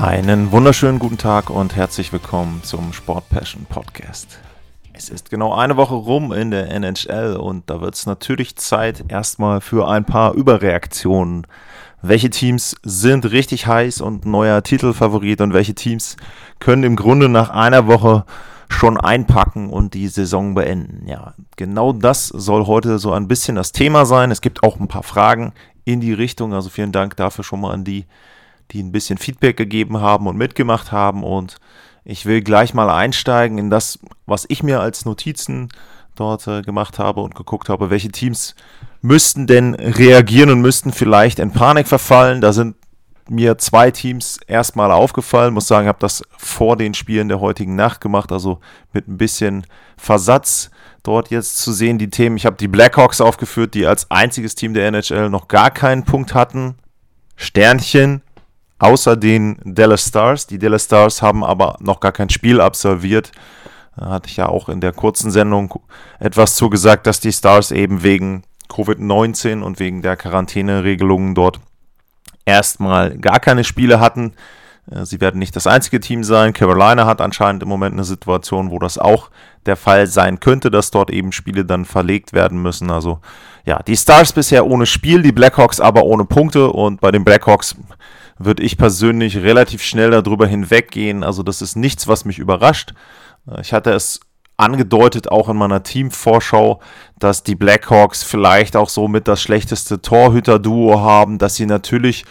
Einen wunderschönen guten Tag und herzlich willkommen zum Sport Passion Podcast. Es ist genau eine Woche rum in der NHL und da wird es natürlich Zeit erstmal für ein paar Überreaktionen. Welche Teams sind richtig heiß und neuer Titelfavorit und welche Teams können im Grunde nach einer Woche schon einpacken und die Saison beenden? Ja, genau das soll heute so ein bisschen das Thema sein. Es gibt auch ein paar Fragen in die Richtung, also vielen Dank dafür schon mal an die, die ein bisschen Feedback gegeben haben und mitgemacht haben. Und ich will gleich mal einsteigen in das, was ich mir als Notizen dort äh, gemacht habe und geguckt habe, welche Teams müssten denn reagieren und müssten vielleicht in Panik verfallen. Da sind mir zwei Teams erstmal aufgefallen. Muss sagen, ich habe das vor den Spielen der heutigen Nacht gemacht, also mit ein bisschen Versatz dort jetzt zu sehen, die Themen. Ich habe die Blackhawks aufgeführt, die als einziges Team der NHL noch gar keinen Punkt hatten. Sternchen, außer den Dallas Stars. Die Dallas Stars haben aber noch gar kein Spiel absolviert. Da hatte ich ja auch in der kurzen Sendung etwas zugesagt, dass die Stars eben wegen Covid-19 und wegen der Quarantäneregelungen dort erstmal gar keine Spiele hatten. Äh, Sie werden nicht das einzige Team sein. Carolina hat anscheinend im Moment eine Situation, wo das auch der Fall sein könnte, dass dort eben Spiele dann verlegt werden müssen. Also ja, die Stars bisher ohne Spiel, die Blackhawks aber ohne Punkte und bei den Blackhawks würde ich persönlich relativ schnell darüber hinweggehen. Also das ist nichts, was mich überrascht. Äh, Ich hatte es angedeutet, auch in meiner Teamvorschau, dass die Blackhawks vielleicht auch so mit das schlechteste Torhüter-Duo haben, dass sie natürlich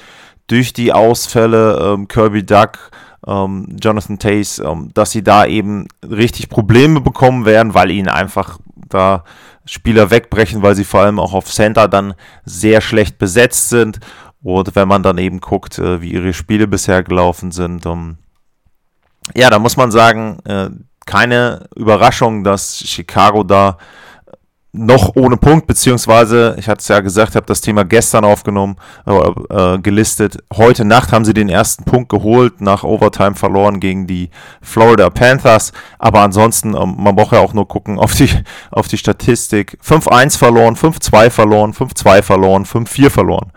durch die Ausfälle ähm, Kirby Duck, ähm, Jonathan Tays, ähm, dass sie da eben richtig Probleme bekommen werden, weil ihnen einfach da Spieler wegbrechen, weil sie vor allem auch auf Center dann sehr schlecht besetzt sind. Und wenn man dann eben guckt, äh, wie ihre Spiele bisher gelaufen sind, ähm, ja, da muss man sagen, äh, keine Überraschung, dass Chicago da noch ohne Punkt, beziehungsweise, ich hatte es ja gesagt, habe das Thema gestern aufgenommen, äh, äh, gelistet. Heute Nacht haben sie den ersten Punkt geholt, nach Overtime verloren gegen die Florida Panthers. Aber ansonsten, ähm, man braucht ja auch nur gucken auf die, auf die Statistik. 5-1 verloren, 5-2 verloren, 5-2 verloren, 5-4 verloren.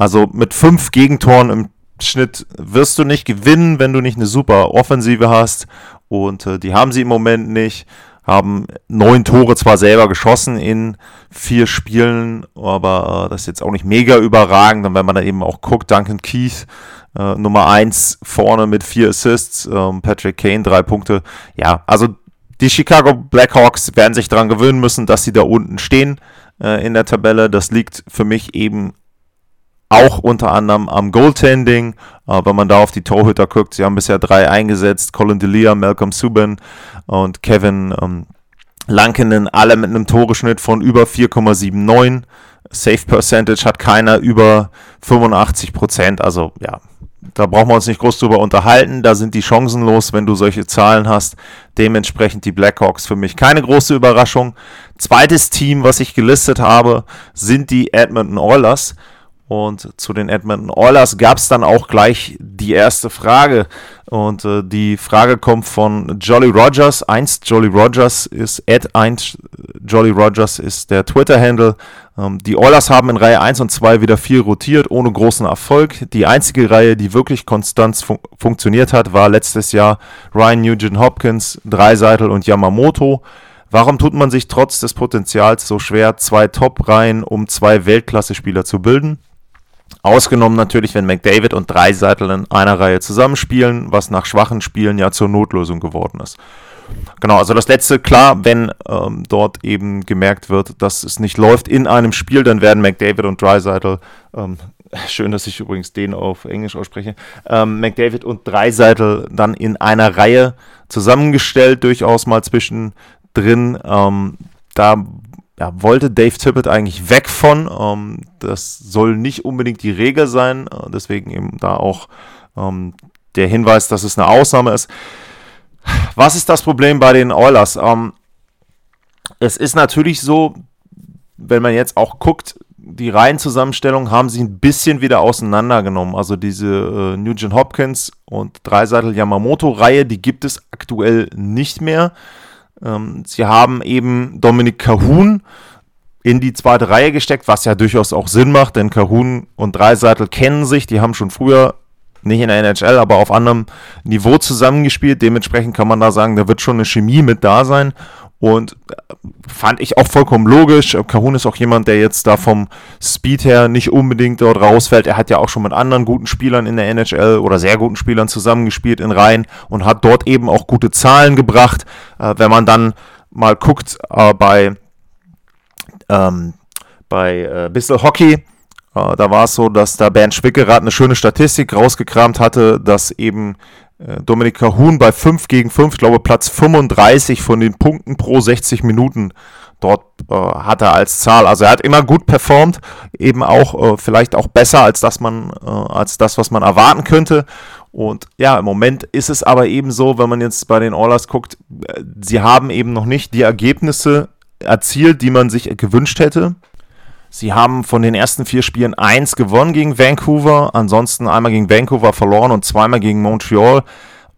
Also mit fünf Gegentoren im Schnitt wirst du nicht gewinnen, wenn du nicht eine super Offensive hast. Und äh, die haben sie im Moment nicht. Haben neun Tore zwar selber geschossen in vier Spielen, aber äh, das ist jetzt auch nicht mega überragend. Und wenn man da eben auch guckt, Duncan Keith, äh, Nummer eins vorne mit vier Assists, ähm, Patrick Kane drei Punkte. Ja, also die Chicago Blackhawks werden sich daran gewöhnen müssen, dass sie da unten stehen äh, in der Tabelle. Das liegt für mich eben auch unter anderem am Goaltending. Äh, wenn man da auf die Torhüter guckt, sie haben bisher drei eingesetzt: Colin Delia, Malcolm Subban und Kevin ähm, Lankinen, alle mit einem Toreschnitt von über 4,79. Safe Percentage hat keiner über 85 Prozent. Also ja, da brauchen wir uns nicht groß drüber unterhalten. Da sind die Chancen los, wenn du solche Zahlen hast. Dementsprechend die Blackhawks für mich keine große Überraschung. Zweites Team, was ich gelistet habe, sind die Edmonton Oilers. Und zu den Edmonton Oilers gab es dann auch gleich die erste Frage. Und äh, die Frage kommt von Jolly Rogers. Einst Jolly Rogers ist, at 1 Jolly Rogers ist der Twitter-Handle. Ähm, die Oilers haben in Reihe 1 und 2 wieder viel rotiert, ohne großen Erfolg. Die einzige Reihe, die wirklich konstant fun funktioniert hat, war letztes Jahr Ryan Nugent Hopkins, Dreiseitel und Yamamoto. Warum tut man sich trotz des Potenzials so schwer, zwei Top-Reihen um zwei Weltklasse-Spieler zu bilden? Ausgenommen natürlich, wenn McDavid und Dreiseitel in einer Reihe zusammenspielen, was nach schwachen Spielen ja zur Notlösung geworden ist. Genau, also das letzte, klar, wenn ähm, dort eben gemerkt wird, dass es nicht läuft in einem Spiel, dann werden McDavid und Dreiseitel, ähm, schön, dass ich übrigens den auf Englisch ausspreche, ähm, McDavid und Dreiseitel dann in einer Reihe zusammengestellt, durchaus mal zwischendrin. Ähm, da ja, wollte Dave Tippett eigentlich weg von. Ähm, das soll nicht unbedingt die Regel sein. Äh, deswegen eben da auch ähm, der Hinweis, dass es eine Ausnahme ist. Was ist das Problem bei den Oilers? Ähm, es ist natürlich so, wenn man jetzt auch guckt, die Reihenzusammenstellung haben sie ein bisschen wieder auseinandergenommen. Also diese äh, Nugent Hopkins und Dreiseitel Yamamoto-Reihe, die gibt es aktuell nicht mehr. Ähm, sie haben eben Dominik Cahun in die zweite Reihe gesteckt, was ja durchaus auch Sinn macht, denn Cahun und Dreiseitel kennen sich, die haben schon früher nicht in der NHL, aber auf anderem Niveau zusammengespielt. Dementsprechend kann man da sagen, da wird schon eine Chemie mit da sein. Und äh, fand ich auch vollkommen logisch. Kahun ist auch jemand, der jetzt da vom Speed her nicht unbedingt dort rausfällt. Er hat ja auch schon mit anderen guten Spielern in der NHL oder sehr guten Spielern zusammengespielt in Reihen und hat dort eben auch gute Zahlen gebracht. Äh, wenn man dann mal guckt äh, bei, ähm, bei äh, Bissell Hockey, äh, da war es so, dass da Bernd Schwickerath eine schöne Statistik rausgekramt hatte, dass eben äh, Dominik Cahun bei 5 gegen 5, ich glaube Platz 35 von den Punkten pro 60 Minuten dort äh, hat er als Zahl. Also er hat immer gut performt, eben auch äh, vielleicht auch besser als das man äh, als das, was man erwarten könnte. Und ja, im Moment ist es aber eben so, wenn man jetzt bei den Oilers guckt, äh, sie haben eben noch nicht die Ergebnisse erzielt, die man sich gewünscht hätte. Sie haben von den ersten vier Spielen eins gewonnen gegen Vancouver, ansonsten einmal gegen Vancouver verloren und zweimal gegen Montreal.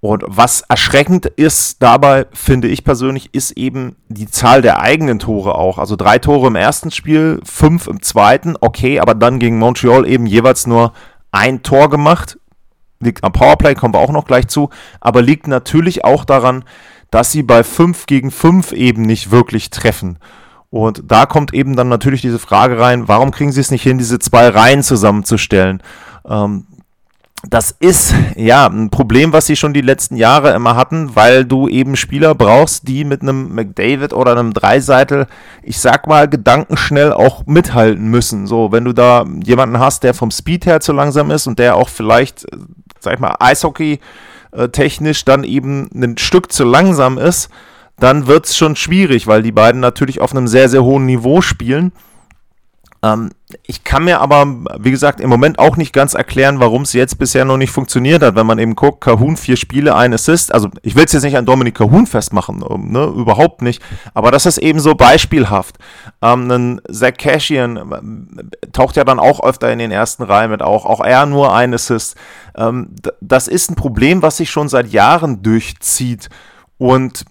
Und was erschreckend ist dabei, finde ich persönlich, ist eben die Zahl der eigenen Tore auch. Also drei Tore im ersten Spiel, fünf im zweiten, okay, aber dann gegen Montreal eben jeweils nur ein Tor gemacht. Liegt am Powerplay, kommen wir auch noch gleich zu, aber liegt natürlich auch daran, dass sie bei fünf gegen fünf eben nicht wirklich treffen. Und da kommt eben dann natürlich diese Frage rein, warum kriegen sie es nicht hin, diese zwei Reihen zusammenzustellen? Ähm, das ist ja ein Problem, was sie schon die letzten Jahre immer hatten, weil du eben Spieler brauchst, die mit einem McDavid oder einem Dreiseitel, ich sag mal, gedankenschnell auch mithalten müssen. So, wenn du da jemanden hast, der vom Speed her zu langsam ist und der auch vielleicht, sag ich mal, Eishockey äh, technisch dann eben ein Stück zu langsam ist, dann wird es schon schwierig, weil die beiden natürlich auf einem sehr, sehr hohen Niveau spielen. Ähm, ich kann mir aber, wie gesagt, im Moment auch nicht ganz erklären, warum es jetzt bisher noch nicht funktioniert hat. Wenn man eben guckt, Kahun vier Spiele, ein Assist. Also ich will es jetzt nicht an Dominik Kahun festmachen, ne? überhaupt nicht. Aber das ist eben so beispielhaft. Ähm, ein Zach Cashian äh, taucht ja dann auch öfter in den ersten Reihen mit auch. Auch er nur ein Assist. Ähm, das ist ein Problem, was sich schon seit Jahren durchzieht. Und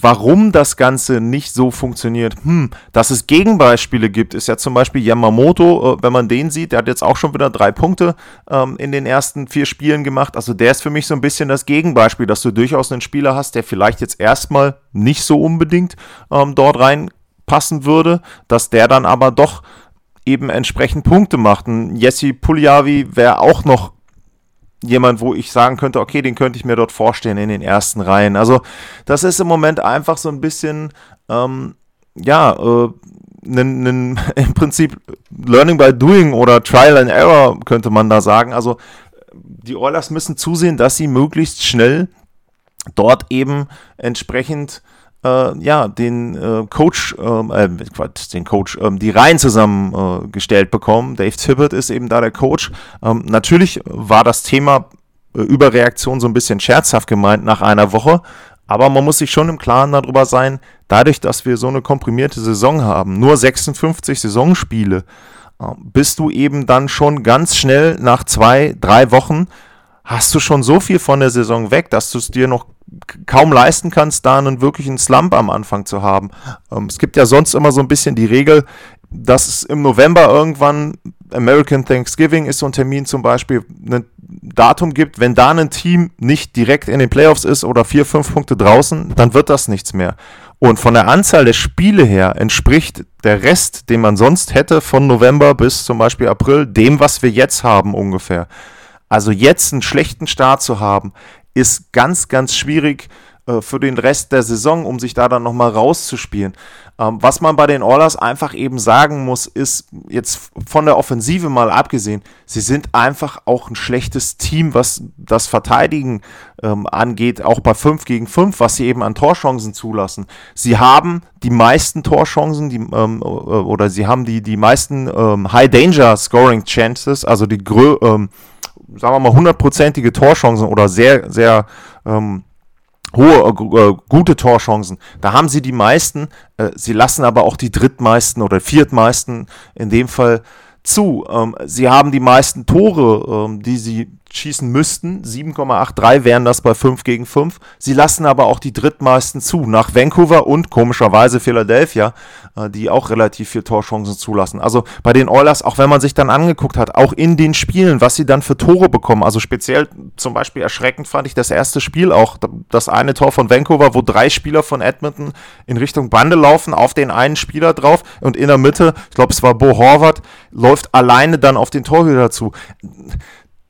warum das Ganze nicht so funktioniert. Hm, dass es Gegenbeispiele gibt, ist ja zum Beispiel Yamamoto, äh, wenn man den sieht, der hat jetzt auch schon wieder drei Punkte ähm, in den ersten vier Spielen gemacht. Also der ist für mich so ein bisschen das Gegenbeispiel, dass du durchaus einen Spieler hast, der vielleicht jetzt erstmal nicht so unbedingt ähm, dort reinpassen würde, dass der dann aber doch eben entsprechend Punkte macht. Ein Jesse Pugliavi wäre auch noch jemand, wo ich sagen könnte, okay, den könnte ich mir dort vorstellen in den ersten Reihen. Also das ist im Moment einfach so ein bisschen, ähm, ja, äh, nen, nen, im Prinzip Learning by Doing oder Trial and Error könnte man da sagen. Also die Oilers müssen zusehen, dass sie möglichst schnell dort eben entsprechend äh, ja, den äh, Coach, ähm, äh, Quatsch, den Coach, ähm, die Reihen zusammengestellt bekommen. Dave Tippett ist eben da der Coach. Ähm, natürlich war das Thema äh, Überreaktion so ein bisschen scherzhaft gemeint nach einer Woche, aber man muss sich schon im Klaren darüber sein, dadurch, dass wir so eine komprimierte Saison haben, nur 56 Saisonspiele, äh, bist du eben dann schon ganz schnell nach zwei, drei Wochen hast du schon so viel von der Saison weg, dass du es dir noch kaum leisten kannst, da einen wirklichen Slump am Anfang zu haben. Ähm, es gibt ja sonst immer so ein bisschen die Regel, dass es im November irgendwann American Thanksgiving ist so ein Termin zum Beispiel, ein Datum gibt, wenn da ein Team nicht direkt in den Playoffs ist oder vier, fünf Punkte draußen, dann wird das nichts mehr. Und von der Anzahl der Spiele her entspricht der Rest, den man sonst hätte von November bis zum Beispiel April, dem, was wir jetzt haben ungefähr. Also jetzt einen schlechten Start zu haben, ist ganz, ganz schwierig äh, für den Rest der Saison, um sich da dann nochmal rauszuspielen. Ähm, was man bei den Oilers einfach eben sagen muss, ist jetzt von der Offensive mal abgesehen, sie sind einfach auch ein schlechtes Team, was das Verteidigen ähm, angeht, auch bei 5 gegen 5, was sie eben an Torchancen zulassen. Sie haben die meisten Torchancen, die, ähm, äh, oder sie haben die, die meisten ähm, High-Danger-Scoring-Chances, also die grö ähm, sagen wir mal, hundertprozentige Torchancen oder sehr, sehr ähm, hohe, äh, gute Torchancen. Da haben sie die meisten. Äh, sie lassen aber auch die drittmeisten oder viertmeisten in dem Fall zu. Ähm, sie haben die meisten Tore, ähm, die sie schießen müssten. 7,83 wären das bei 5 gegen 5. Sie lassen aber auch die drittmeisten zu, nach Vancouver und komischerweise Philadelphia, äh, die auch relativ viel Torchancen zulassen. Also bei den Oilers, auch wenn man sich dann angeguckt hat, auch in den Spielen, was sie dann für Tore bekommen. Also speziell zum Beispiel erschreckend fand ich das erste Spiel auch, das eine Tor von Vancouver, wo drei Spieler von Edmonton in Richtung Bande laufen, auf den einen Spieler drauf und in der Mitte, ich glaube es war Bo Horvath, läuft alleine dann auf den Torhüter zu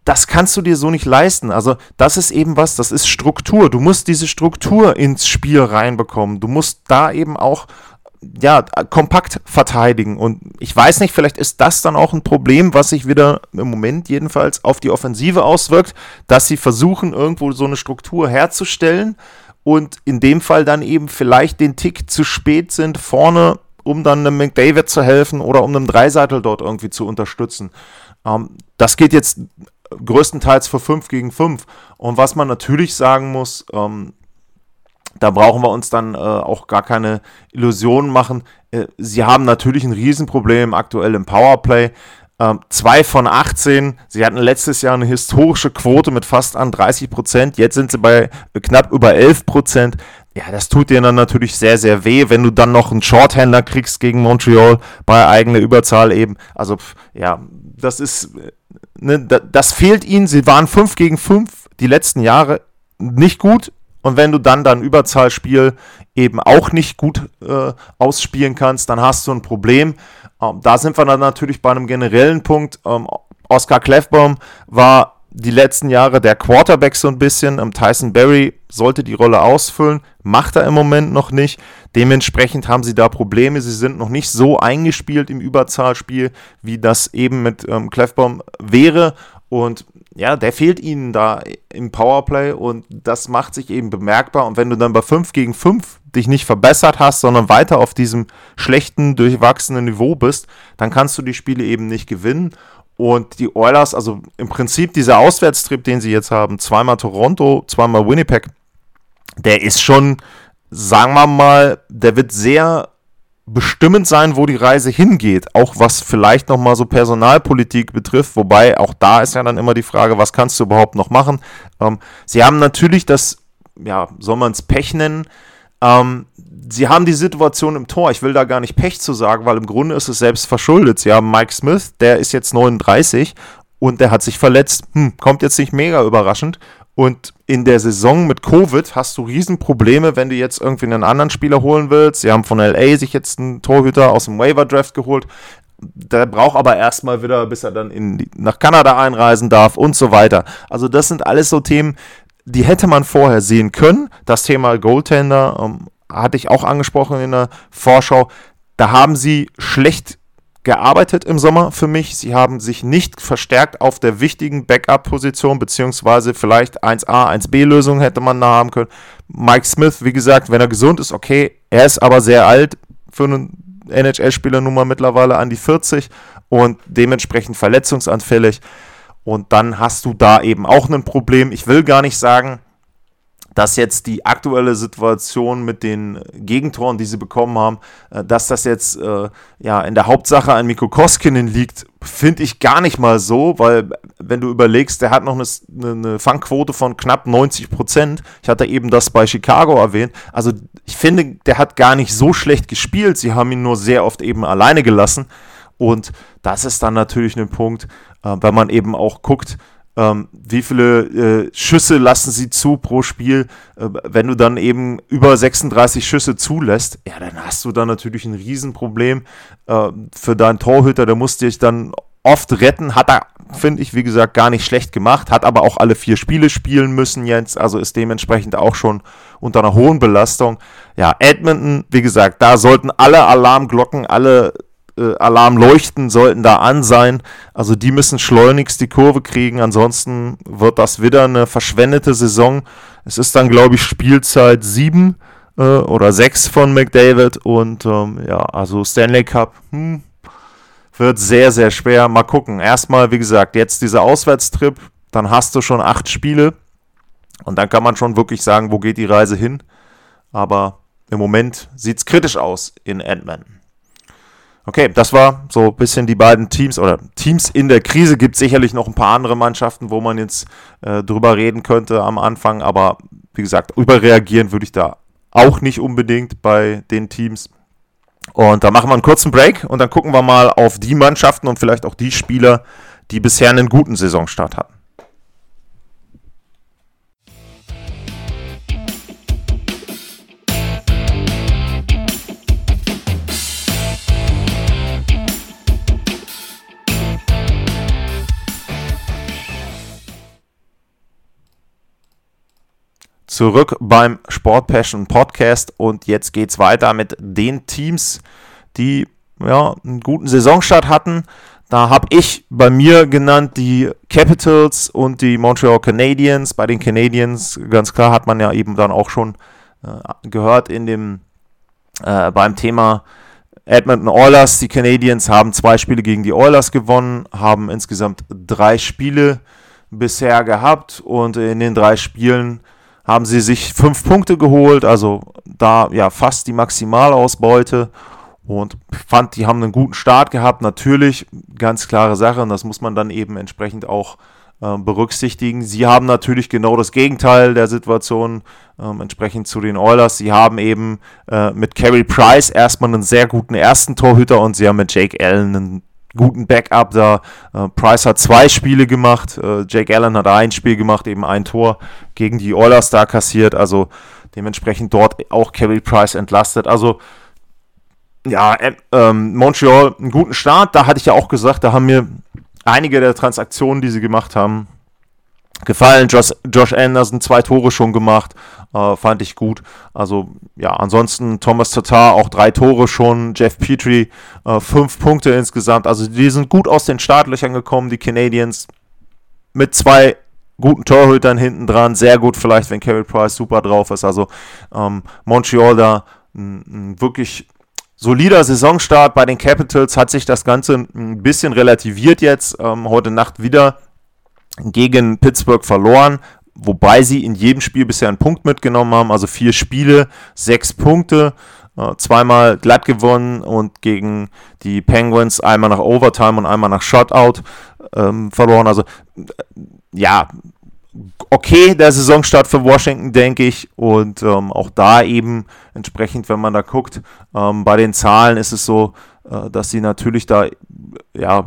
das kannst du dir so nicht leisten. Also das ist eben was, das ist Struktur. Du musst diese Struktur ins Spiel reinbekommen. Du musst da eben auch ja, kompakt verteidigen. Und ich weiß nicht, vielleicht ist das dann auch ein Problem, was sich wieder im Moment jedenfalls auf die Offensive auswirkt, dass sie versuchen, irgendwo so eine Struktur herzustellen und in dem Fall dann eben vielleicht den Tick zu spät sind vorne, um dann einem McDavid zu helfen oder um einem Dreiseitel dort irgendwie zu unterstützen. Ähm, das geht jetzt größtenteils für 5 gegen 5. Und was man natürlich sagen muss, ähm, da brauchen wir uns dann äh, auch gar keine Illusionen machen. Äh, sie haben natürlich ein Riesenproblem aktuell im Powerplay. Ähm, zwei von 18. Sie hatten letztes Jahr eine historische Quote mit fast an 30 Prozent. Jetzt sind sie bei knapp über 11 Prozent. Ja, das tut dir dann natürlich sehr, sehr weh, wenn du dann noch einen Shorthänder kriegst gegen Montreal bei eigener Überzahl eben. Also, ja, das ist ne, das fehlt ihnen. Sie waren 5 gegen 5 die letzten Jahre nicht gut. Und wenn du dann dein Überzahlspiel eben auch nicht gut äh, ausspielen kannst, dann hast du ein Problem. Ähm, da sind wir dann natürlich bei einem generellen Punkt. Ähm, Oscar Clefbaum war die letzten Jahre der Quarterback so ein bisschen. Ähm, Tyson Berry sollte die Rolle ausfüllen, macht er im Moment noch nicht. Dementsprechend haben sie da Probleme. Sie sind noch nicht so eingespielt im Überzahlspiel, wie das eben mit ähm, Clefbaum wäre. Und ja, der fehlt ihnen da im Powerplay und das macht sich eben bemerkbar. Und wenn du dann bei 5 gegen 5 dich nicht verbessert hast, sondern weiter auf diesem schlechten, durchwachsenen Niveau bist, dann kannst du die Spiele eben nicht gewinnen. Und die Oilers, also im Prinzip dieser Auswärtstrip, den sie jetzt haben, zweimal Toronto, zweimal Winnipeg, der ist schon, sagen wir mal, der wird sehr bestimmend sein, wo die Reise hingeht, auch was vielleicht nochmal so Personalpolitik betrifft, wobei auch da ist ja dann immer die Frage, was kannst du überhaupt noch machen? Ähm, sie haben natürlich das, ja, soll man es Pech nennen, ähm, sie haben die Situation im Tor. Ich will da gar nicht Pech zu sagen, weil im Grunde ist es selbst verschuldet. Sie haben Mike Smith, der ist jetzt 39 und der hat sich verletzt. Hm, kommt jetzt nicht mega überraschend. Und in der Saison mit Covid hast du Riesenprobleme, wenn du jetzt irgendwie einen anderen Spieler holen willst. Sie haben von LA sich jetzt einen Torhüter aus dem Waiver Draft geholt. Der braucht aber erstmal wieder, bis er dann in, nach Kanada einreisen darf und so weiter. Also das sind alles so Themen, die hätte man vorher sehen können. Das Thema Goaltender ähm, hatte ich auch angesprochen in der Vorschau. Da haben sie schlecht gearbeitet im Sommer für mich. Sie haben sich nicht verstärkt auf der wichtigen Backup-Position, beziehungsweise vielleicht 1A, 1B-Lösung hätte man da haben können. Mike Smith, wie gesagt, wenn er gesund ist, okay. Er ist aber sehr alt für einen NHL-Spieler nun mal mittlerweile an die 40 und dementsprechend verletzungsanfällig. Und dann hast du da eben auch ein Problem. Ich will gar nicht sagen, dass jetzt die aktuelle Situation mit den Gegentoren, die sie bekommen haben, äh, dass das jetzt äh, ja in der Hauptsache an Mikko Koskinen liegt, finde ich gar nicht mal so, weil wenn du überlegst, der hat noch eine, eine Fangquote von knapp 90 Prozent. Ich hatte eben das bei Chicago erwähnt. Also ich finde, der hat gar nicht so schlecht gespielt. Sie haben ihn nur sehr oft eben alleine gelassen. Und das ist dann natürlich ein Punkt, äh, wenn man eben auch guckt, ähm, wie viele äh, Schüsse lassen sie zu pro Spiel. Äh, wenn du dann eben über 36 Schüsse zulässt, ja, dann hast du dann natürlich ein Riesenproblem äh, für deinen Torhüter. Der muss dich dann oft retten. Hat er, finde ich, wie gesagt, gar nicht schlecht gemacht. Hat aber auch alle vier Spiele spielen müssen jetzt. Also ist dementsprechend auch schon unter einer hohen Belastung. Ja, Edmonton, wie gesagt, da sollten alle Alarmglocken, alle äh, Alarmleuchten sollten da an sein. Also die müssen schleunigst die Kurve kriegen. Ansonsten wird das wieder eine verschwendete Saison. Es ist dann, glaube ich, Spielzeit 7 äh, oder 6 von McDavid. Und ähm, ja, also Stanley Cup hm, wird sehr, sehr schwer. Mal gucken. Erstmal, wie gesagt, jetzt dieser Auswärtstrip. Dann hast du schon acht Spiele. Und dann kann man schon wirklich sagen, wo geht die Reise hin. Aber im Moment sieht es kritisch aus in Edmonton. Okay, das war so ein bisschen die beiden Teams oder Teams in der Krise. Gibt sicherlich noch ein paar andere Mannschaften, wo man jetzt äh, drüber reden könnte am Anfang. Aber wie gesagt, überreagieren würde ich da auch nicht unbedingt bei den Teams. Und da machen wir einen kurzen Break und dann gucken wir mal auf die Mannschaften und vielleicht auch die Spieler, die bisher einen guten Saisonstart hatten. Zurück beim Sport Passion Podcast und jetzt geht es weiter mit den Teams, die ja, einen guten Saisonstart hatten. Da habe ich bei mir genannt die Capitals und die Montreal Canadiens. Bei den Canadiens, ganz klar, hat man ja eben dann auch schon äh, gehört in dem äh, beim Thema Edmonton Oilers. Die Canadiens haben zwei Spiele gegen die Oilers gewonnen, haben insgesamt drei Spiele bisher gehabt und in den drei Spielen haben sie sich fünf Punkte geholt, also da ja fast die Maximalausbeute und fand, die haben einen guten Start gehabt. Natürlich, ganz klare Sache, und das muss man dann eben entsprechend auch äh, berücksichtigen. Sie haben natürlich genau das Gegenteil der Situation ähm, entsprechend zu den Oilers. Sie haben eben äh, mit Carey Price erstmal einen sehr guten ersten Torhüter und sie haben mit Jake Allen einen guten Backup da. Äh, Price hat zwei Spiele gemacht, äh, Jake Allen hat ein Spiel gemacht, eben ein Tor gegen die Oilers da kassiert, also dementsprechend dort auch Kerry Price entlastet. Also ja, äh, ähm, Montreal einen guten Start, da hatte ich ja auch gesagt, da haben mir einige der Transaktionen, die sie gemacht haben, gefallen. Josh, Josh Anderson zwei Tore schon gemacht, äh, fand ich gut. Also ja, ansonsten Thomas Tatar auch drei Tore schon, Jeff Petrie äh, fünf Punkte insgesamt. Also die sind gut aus den Startlöchern gekommen, die Canadiens mit zwei guten Torhütern hinten dran, sehr gut vielleicht, wenn Carey Price super drauf ist. Also ähm, Montreal da ein wirklich solider Saisonstart bei den Capitals hat sich das Ganze ein bisschen relativiert jetzt. Ähm, heute Nacht wieder gegen Pittsburgh verloren, wobei sie in jedem Spiel bisher einen Punkt mitgenommen haben, also vier Spiele, sechs Punkte, äh, zweimal glatt gewonnen und gegen die Penguins einmal nach Overtime und einmal nach Shutout ähm, verloren. Also äh, ja, okay, der Saisonstart für Washington, denke ich. Und ähm, auch da eben entsprechend, wenn man da guckt, ähm, bei den Zahlen ist es so, äh, dass sie natürlich da ja,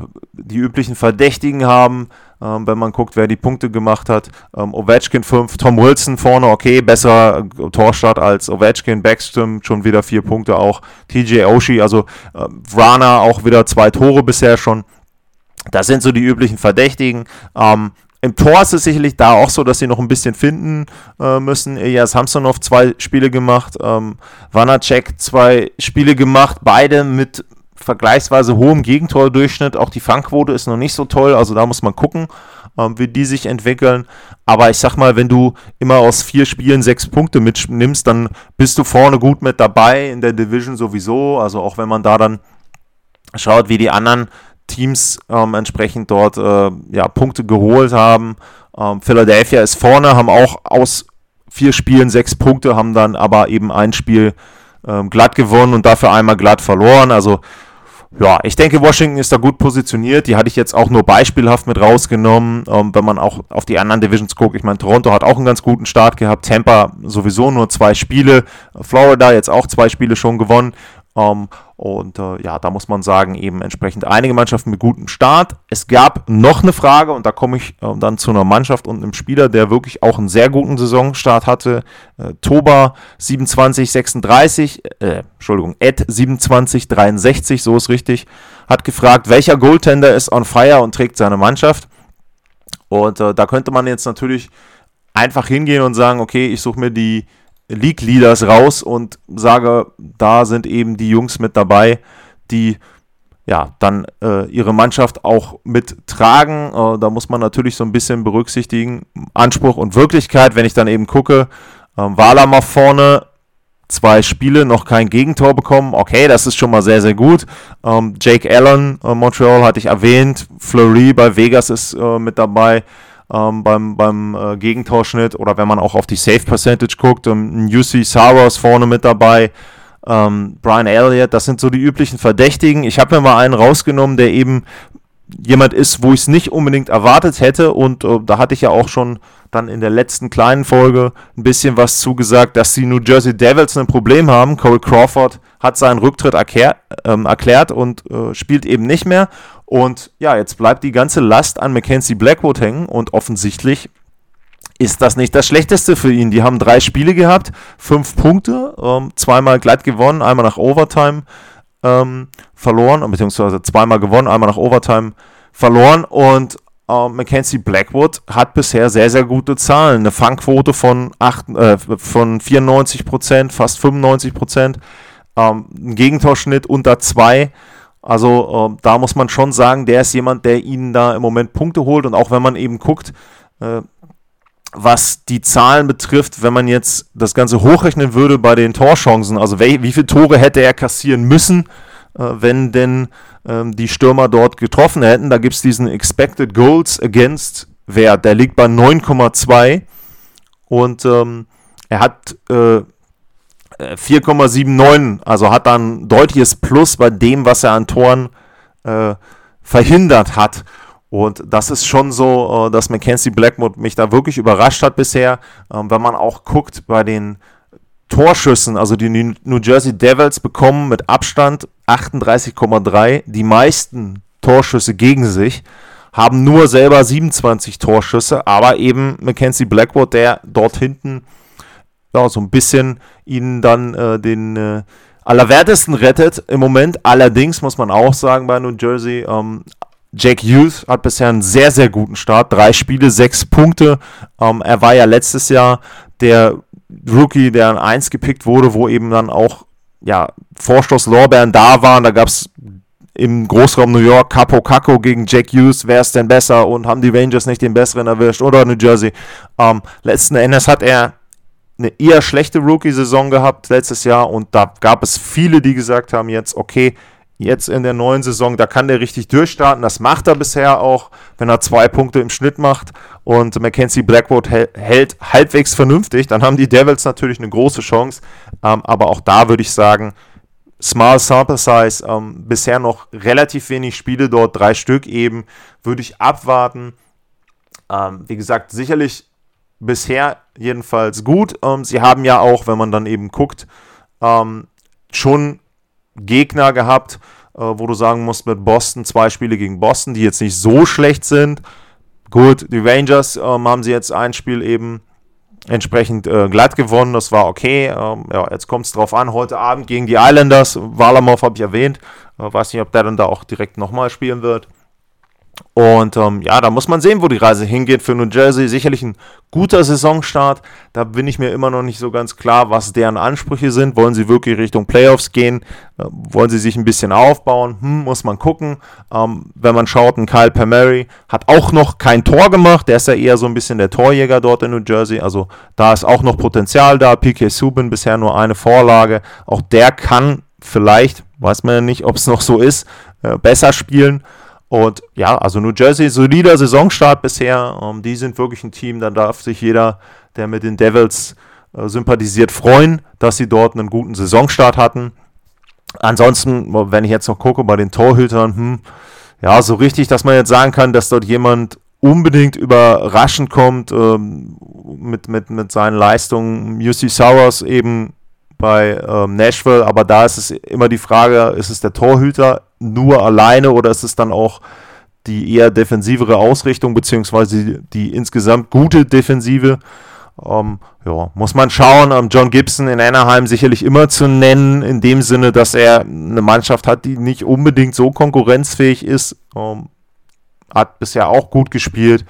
die üblichen Verdächtigen haben. Ähm, wenn man guckt, wer die Punkte gemacht hat. Ähm, Ovechkin 5, Tom Wilson vorne, okay, besser äh, Torstart als Ovechkin, Backstrom schon wieder vier Punkte auch, TJ Oshie, also äh, Vrana auch wieder zwei Tore bisher schon. Das sind so die üblichen Verdächtigen. Ähm, im Tor ist es sicherlich da auch so, dass sie noch ein bisschen finden äh, müssen. Elias Samsonov zwei Spiele gemacht, ähm, Vanacek zwei Spiele gemacht, beide mit vergleichsweise hohem Gegentordurchschnitt. Auch die Fangquote ist noch nicht so toll, also da muss man gucken, ähm, wie die sich entwickeln. Aber ich sag mal, wenn du immer aus vier Spielen sechs Punkte mitnimmst, dann bist du vorne gut mit dabei in der Division sowieso. Also auch wenn man da dann schaut, wie die anderen Teams ähm, entsprechend dort äh, ja, Punkte geholt haben. Ähm, Philadelphia ist vorne, haben auch aus vier Spielen sechs Punkte, haben dann aber eben ein Spiel ähm, glatt gewonnen und dafür einmal glatt verloren. Also ja, ich denke, Washington ist da gut positioniert. Die hatte ich jetzt auch nur beispielhaft mit rausgenommen. Ähm, wenn man auch auf die anderen Divisions guckt, ich meine, Toronto hat auch einen ganz guten Start gehabt. Tampa sowieso nur zwei Spiele. Florida jetzt auch zwei Spiele schon gewonnen. Ähm, und äh, ja, da muss man sagen, eben entsprechend einige Mannschaften mit gutem Start. Es gab noch eine Frage und da komme ich äh, dann zu einer Mannschaft und einem Spieler, der wirklich auch einen sehr guten Saisonstart hatte. Äh, Toba 2736, äh, Entschuldigung, Ed 2763, so ist richtig, hat gefragt, welcher Goaltender ist on fire und trägt seine Mannschaft. Und äh, da könnte man jetzt natürlich einfach hingehen und sagen, okay, ich suche mir die League Leaders raus und sage, da sind eben die Jungs mit dabei, die ja dann äh, ihre Mannschaft auch mittragen. Äh, da muss man natürlich so ein bisschen berücksichtigen, Anspruch und Wirklichkeit. Wenn ich dann eben gucke, äh, Wala vorne, zwei Spiele, noch kein Gegentor bekommen. Okay, das ist schon mal sehr, sehr gut. Ähm, Jake Allen, äh, Montreal hatte ich erwähnt. Fleury bei Vegas ist äh, mit dabei. Ähm, beim, beim äh, Gegentorschnitt oder wenn man auch auf die Safe Percentage guckt, ähm, UC Saros vorne mit dabei, ähm, Brian Elliott, das sind so die üblichen Verdächtigen. Ich habe mir mal einen rausgenommen, der eben jemand ist, wo ich es nicht unbedingt erwartet hätte und äh, da hatte ich ja auch schon dann in der letzten kleinen Folge ein bisschen was zugesagt, dass die New Jersey Devils ein Problem haben. Cole Crawford hat seinen Rücktritt erklär, ähm, erklärt und äh, spielt eben nicht mehr. Und ja, jetzt bleibt die ganze Last an Mackenzie Blackwood hängen und offensichtlich ist das nicht das Schlechteste für ihn. Die haben drei Spiele gehabt, fünf Punkte, ähm, zweimal glatt gewonnen, einmal nach Overtime ähm, verloren, beziehungsweise zweimal gewonnen, einmal nach Overtime verloren und äh, Mackenzie Blackwood hat bisher sehr, sehr gute Zahlen. Eine Fangquote von, äh, von 94% fast 95% Ähm, ein Gegentorschnitt unter 2. Also äh, da muss man schon sagen, der ist jemand, der ihnen da im Moment Punkte holt. Und auch wenn man eben guckt, äh, was die Zahlen betrifft, wenn man jetzt das Ganze hochrechnen würde bei den Torchancen, also wie, wie viele Tore hätte er kassieren müssen, äh, wenn denn ähm, die Stürmer dort getroffen hätten. Da gibt es diesen Expected Goals Against Wert, der liegt bei 9,2 und ähm, er hat äh, 4,79, also hat dann deutliches Plus bei dem, was er an Toren äh, verhindert hat. Und das ist schon so, äh, dass Mackenzie Blackwood mich da wirklich überrascht hat bisher. Ähm, wenn man auch guckt bei den Torschüssen, also die New Jersey Devils bekommen mit Abstand 38,3 die meisten Torschüsse gegen sich, haben nur selber 27 Torschüsse, aber eben Mackenzie Blackwood, der dort hinten ja, so ein bisschen ihnen dann äh, den äh, Allerwertesten rettet im Moment. Allerdings muss man auch sagen bei New Jersey, ähm, Jake Hughes hat bisher einen sehr, sehr guten Start. Drei Spiele, sechs Punkte. Ähm, er war ja letztes Jahr der Rookie, der an 1 gepickt wurde, wo eben dann auch ja, Vorstoßlorbeeren da waren. Da gab es im Großraum New York Capo Caco gegen Jack Hughes, wer ist denn besser und haben die Rangers nicht den besseren erwischt oder New Jersey. Ähm, letzten Endes hat er eine eher schlechte Rookie-Saison gehabt letztes Jahr und da gab es viele, die gesagt haben jetzt, okay, jetzt in der neuen Saison, da kann der richtig durchstarten. Das macht er bisher auch, wenn er zwei Punkte im Schnitt macht und Mackenzie Blackwood hält halbwegs vernünftig, dann haben die Devils natürlich eine große Chance. Ähm, aber auch da würde ich sagen, Small Sample Size, ähm, bisher noch relativ wenig Spiele dort, drei Stück eben, würde ich abwarten. Ähm, wie gesagt, sicherlich bisher jedenfalls gut. Ähm, sie haben ja auch, wenn man dann eben guckt, ähm, schon Gegner gehabt, äh, wo du sagen musst, mit Boston zwei Spiele gegen Boston, die jetzt nicht so schlecht sind. Gut, die Rangers ähm, haben sie jetzt ein Spiel eben entsprechend äh, glatt gewonnen, das war okay. Ähm, ja, jetzt kommt es drauf an, heute Abend gegen die Islanders, Walamov habe ich erwähnt, äh, weiß nicht, ob der dann da auch direkt nochmal spielen wird. Und ähm, ja, da muss man sehen, wo die Reise hingeht. Für New Jersey sicherlich ein guter Saisonstart. Da bin ich mir immer noch nicht so ganz klar, was deren Ansprüche sind. Wollen sie wirklich Richtung Playoffs gehen? Äh, wollen sie sich ein bisschen aufbauen? Hm, muss man gucken. Ähm, wenn man schaut, ein Kyle Palmieri hat auch noch kein Tor gemacht. Der ist ja eher so ein bisschen der Torjäger dort in New Jersey. Also da ist auch noch Potenzial da. PK Subin bisher nur eine Vorlage. Auch der kann vielleicht, weiß man ja nicht, ob es noch so ist, äh, besser spielen. Und ja, also New Jersey, solider Saisonstart bisher. Ähm, die sind wirklich ein Team, da darf sich jeder, der mit den Devils äh, sympathisiert, freuen, dass sie dort einen guten Saisonstart hatten. Ansonsten, wenn ich jetzt noch gucke bei den Torhütern, hm, ja, so richtig, dass man jetzt sagen kann, dass dort jemand unbedingt überraschend kommt ähm, mit, mit, mit seinen Leistungen. UC Sowers eben bei ähm, Nashville, aber da ist es immer die Frage, ist es der Torhüter nur alleine oder ist es dann auch die eher defensivere Ausrichtung, beziehungsweise die, die insgesamt gute Defensive? Ähm, ja, muss man schauen. Ähm, John Gibson in Anaheim sicherlich immer zu nennen, in dem Sinne, dass er eine Mannschaft hat, die nicht unbedingt so konkurrenzfähig ist. Ähm, hat bisher auch gut gespielt.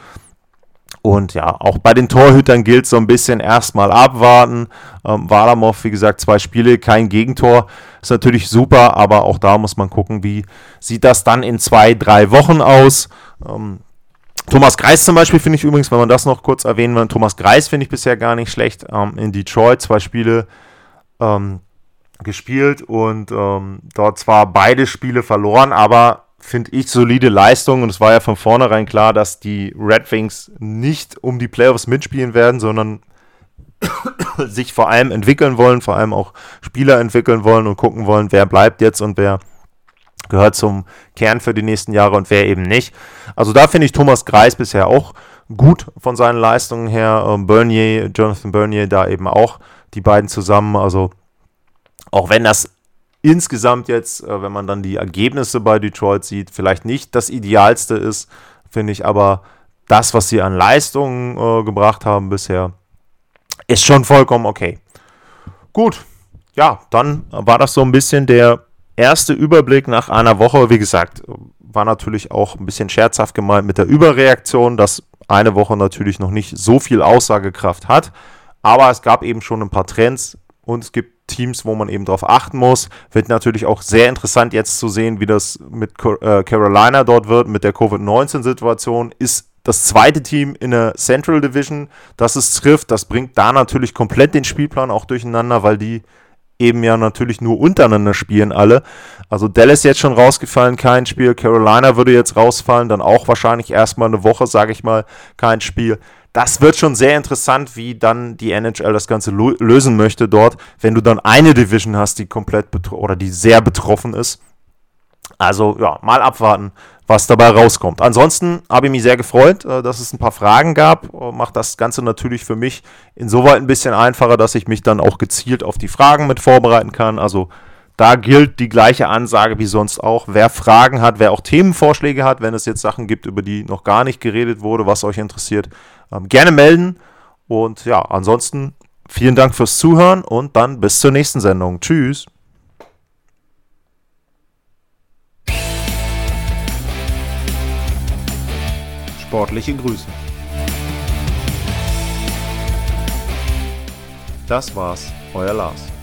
Und ja, auch bei den Torhütern gilt so ein bisschen erstmal abwarten. Ähm, Walamov, wie gesagt, zwei Spiele, kein Gegentor. Ist natürlich super, aber auch da muss man gucken, wie sieht das dann in zwei, drei Wochen aus. Ähm, Thomas Greis zum Beispiel finde ich übrigens, wenn man das noch kurz erwähnen will, Thomas Greis finde ich bisher gar nicht schlecht. Ähm, in Detroit zwei Spiele ähm, gespielt und ähm, dort zwar beide Spiele verloren, aber finde ich, solide Leistung. Und es war ja von vornherein klar, dass die Red Wings nicht um die Playoffs mitspielen werden, sondern sich vor allem entwickeln wollen, vor allem auch Spieler entwickeln wollen und gucken wollen, wer bleibt jetzt und wer gehört zum Kern für die nächsten Jahre und wer eben nicht. Also da finde ich Thomas Greis bisher auch gut von seinen Leistungen her. Ähm, Bernier, Jonathan Bernier da eben auch, die beiden zusammen. Also auch wenn das insgesamt jetzt, äh, wenn man dann die Ergebnisse bei Detroit sieht, vielleicht nicht das Idealste ist, finde ich aber das, was sie an Leistungen äh, gebracht haben bisher, ist schon vollkommen okay. Gut, ja, dann war das so ein bisschen der erste Überblick nach einer Woche. Wie gesagt, war natürlich auch ein bisschen scherzhaft gemeint mit der Überreaktion, dass eine Woche natürlich noch nicht so viel Aussagekraft hat. Aber es gab eben schon ein paar Trends und es gibt Teams, wo man eben darauf achten muss. Wird natürlich auch sehr interessant jetzt zu sehen, wie das mit äh, Carolina dort wird, mit der Covid-19-Situation. Ist das zweite Team in der Central Division, das es trifft. Das bringt da natürlich komplett den Spielplan auch durcheinander, weil die eben ja natürlich nur untereinander spielen alle. Also Dallas jetzt schon rausgefallen, kein Spiel. Carolina würde jetzt rausfallen, dann auch wahrscheinlich erstmal eine Woche, sage ich mal, kein Spiel das wird schon sehr interessant, wie dann die NHL das Ganze lösen möchte dort, wenn du dann eine Division hast, die komplett oder die sehr betroffen ist. Also ja, mal abwarten, was dabei rauskommt. Ansonsten habe ich mich sehr gefreut, äh, dass es ein paar Fragen gab. Äh, macht das Ganze natürlich für mich insoweit ein bisschen einfacher, dass ich mich dann auch gezielt auf die Fragen mit vorbereiten kann. Also da gilt die gleiche Ansage wie sonst auch. Wer Fragen hat, wer auch Themenvorschläge hat, wenn es jetzt Sachen gibt, über die noch gar nicht geredet wurde, was euch interessiert, ähm, gerne melden. Und ja, ansonsten vielen Dank fürs Zuhören und dann bis zur nächsten Sendung. Tschüss. Sportliche Grüße. Das war's, euer Lars.